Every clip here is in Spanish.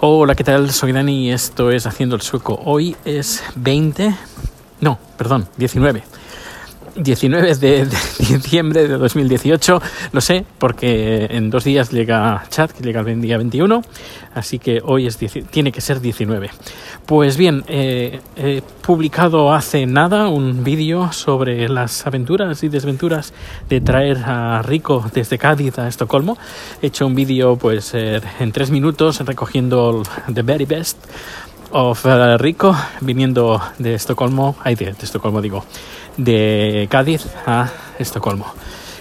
Hola, ¿qué tal? Soy Dani y esto es Haciendo el Sueco. Hoy es 20, no, perdón, 19 19 de, diciembre de 2018. Lo sé porque en dos días llega chat, que llega el día 21. Así que hoy es tiene que ser 19. Pues bien, eh, he publicado hace nada un vídeo sobre las aventuras y desventuras de traer a Rico desde Cádiz a Estocolmo. He hecho un vídeo pues eh, en tres minutos recogiendo the very best of uh, Rico viniendo de Estocolmo, ay de, Estocolmo digo, de Cádiz a Estocolmo.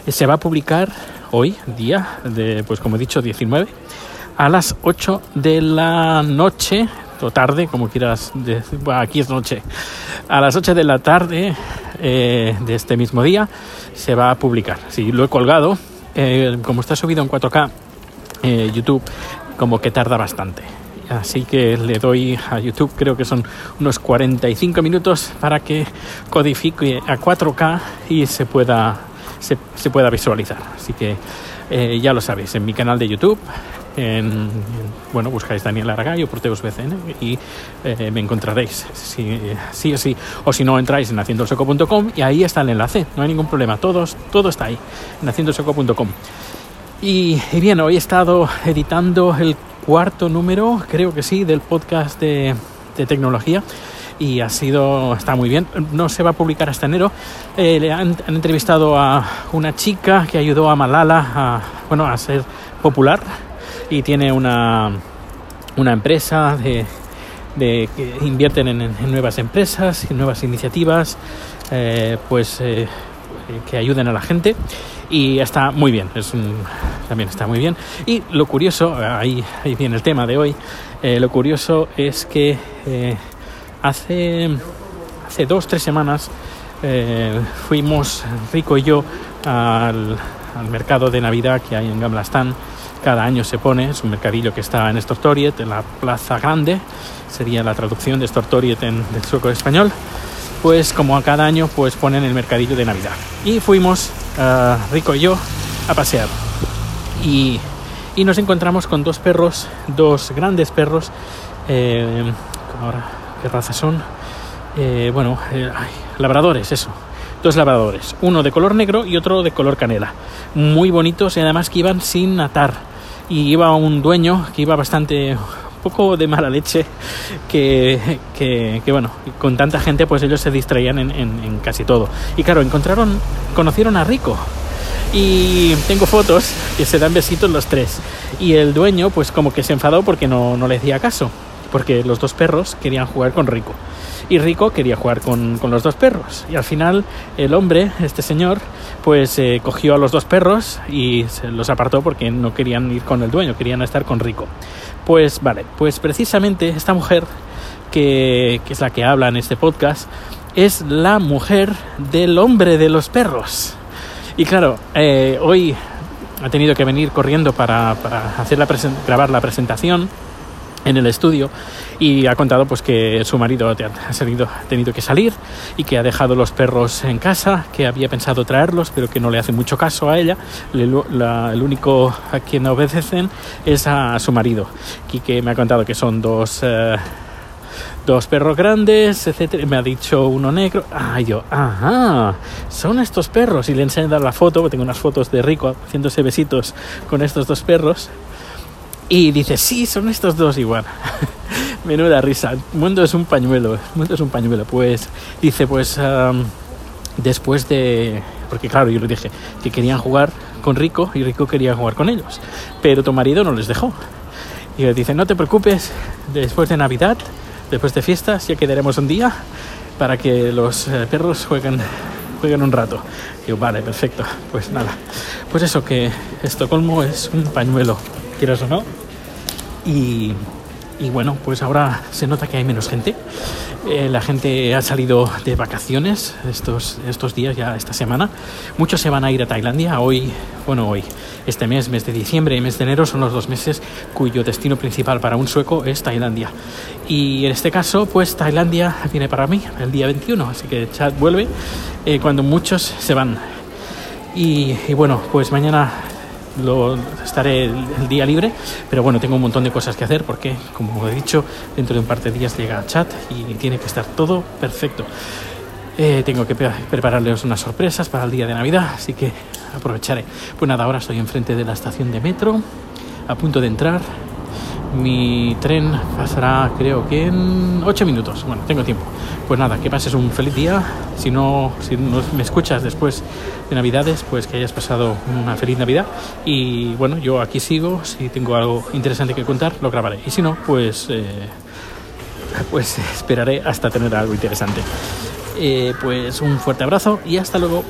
Se va a publicar hoy, día de, pues como he dicho, 19, a las 8 de la noche, o tarde, como quieras, aquí es noche, a las 8 de la tarde eh, de este mismo día se va a publicar. Si lo he colgado, eh, como está subido en 4K, eh, YouTube, como que tarda bastante. Así que le doy a YouTube, creo que son unos 45 minutos para que codifique a 4K y se pueda, se, pueda visualizar. Así que eh, ya lo sabéis, en mi canal de YouTube, en, bueno, buscáis Daniel Aragay o Proteus BCN y eh, me encontraréis, sí o sí. O si no, entráis en haciendosoco.com y ahí está el enlace, no hay ningún problema, Todos, todo está ahí, en haciendosoco.com. Y, y, bien, hoy he estado editando el cuarto número, creo que sí, del podcast de, tecnología. Y ha sido está muy bien. No se va a publicar hasta enero. Eh, le han, entrevistado a una chica que ayudó a Malala a bueno a ser popular. Y tiene una una empresa de, de que invierten en, nuevas empresas y nuevas iniciativas eh, pues eh, que ayuden a la gente. Y está muy bien, es también está muy bien. Y lo curioso, ahí, ahí viene el tema de hoy, eh, lo curioso es que eh, hace, hace dos, tres semanas eh, fuimos, Rico y yo, al, al, mercado de Navidad que hay en Gamblastán. Cada año se pone, es un mercadillo que está en Stortoriet, en la Plaza Grande, sería la traducción de Stortoriet en, del sueco español pues como a cada año pues ponen el mercadillo de Navidad. Y fuimos, uh, Rico y yo, a pasear. Y, nos encontramos con dos perros, dos grandes perros. Eh, ahora, ¿qué raza son? Eh, bueno, eh, labradores, eso. Dos labradores, uno de color negro y otro de color canela. Muy bonitos y además que iban sin atar. Y iba un dueño que iba bastante poco de mala leche que, que, bueno, con tanta gente pues ellos se distraían en, en, casi todo. Y claro, encontraron, conocieron a Rico. Y tengo fotos que se dan besitos los tres. Y el dueño pues como que se enfadó porque no, no le hacía caso. Porque los dos perros querían jugar con Rico. Y Rico quería jugar con, con los dos perros. Y al final el hombre, este señor, pues eh, cogió a los dos perros y se los apartó porque no querían ir con el dueño, querían estar con Rico. Pues vale, pues precisamente esta mujer, que, es la que habla en este podcast, es la mujer del hombre de los perros. Y claro, eh, hoy ha tenido que venir corriendo para, hacer la grabar la presentación en el estudio y ha contado pues que su marido ha, salido, tenido que salir y que ha dejado los perros en casa, que había pensado traerlos pero que no le hace mucho caso a ella, el único a quien obedecen es a su marido. Y que me ha contado que son dos... Eh, dos perros grandes, etcétera. Me ha dicho uno negro. Ah, yo, ajá, son estos perros. Y le enseño la foto, tengo unas fotos de Rico haciéndose besitos con estos dos perros. Y dice, sí, son estos dos igual. Menuda risa. Mundo es un pañuelo. El mundo es un pañuelo. Pues dice, pues después de... Porque claro, yo le dije que querían jugar con Rico y Rico quería jugar con ellos. Pero tu marido no les dejó. Y le dice, no te preocupes, después de Navidad, después de fiestas, ya quedaremos un día para que los eh, perros jueguen, jueguen un rato. Vale, perfecto. Pues nada. Pues eso, que Estocolmo es un pañuelo quieras o no. Y, y bueno, pues ahora se nota que hay menos gente. Eh, la gente ha salido de vacaciones estos, estos días, ya esta semana. Muchos se van a ir a Tailandia. Hoy, bueno, hoy, este mes, mes de diciembre y mes de enero son los dos meses cuyo destino principal para un sueco es Tailandia. Y en este caso, pues Tailandia viene para mí el día 21, así que Chad vuelve eh, cuando muchos se van. Y, y bueno, pues mañana lo, estaré el, día libre, pero bueno, tengo un montón de cosas que hacer porque, como he dicho, dentro de un par de días llega chat y tiene que estar todo perfecto. Eh, tengo que prepararles unas sorpresas para el día de Navidad, así que aprovecharé. Pues nada, ahora estoy enfrente de la estación de metro, a punto de entrar. Mi tren pasará creo que en 8 minutos. Bueno, tengo tiempo. Pues nada, que pases un feliz día. Si no, si no me escuchas después de Navidades, pues que hayas pasado una feliz Navidad. Y bueno, yo aquí sigo. Si tengo algo interesante que contar, lo grabaré. Y si no, pues, eh, pues esperaré hasta tener algo interesante. Eh, pues un fuerte abrazo y hasta luego.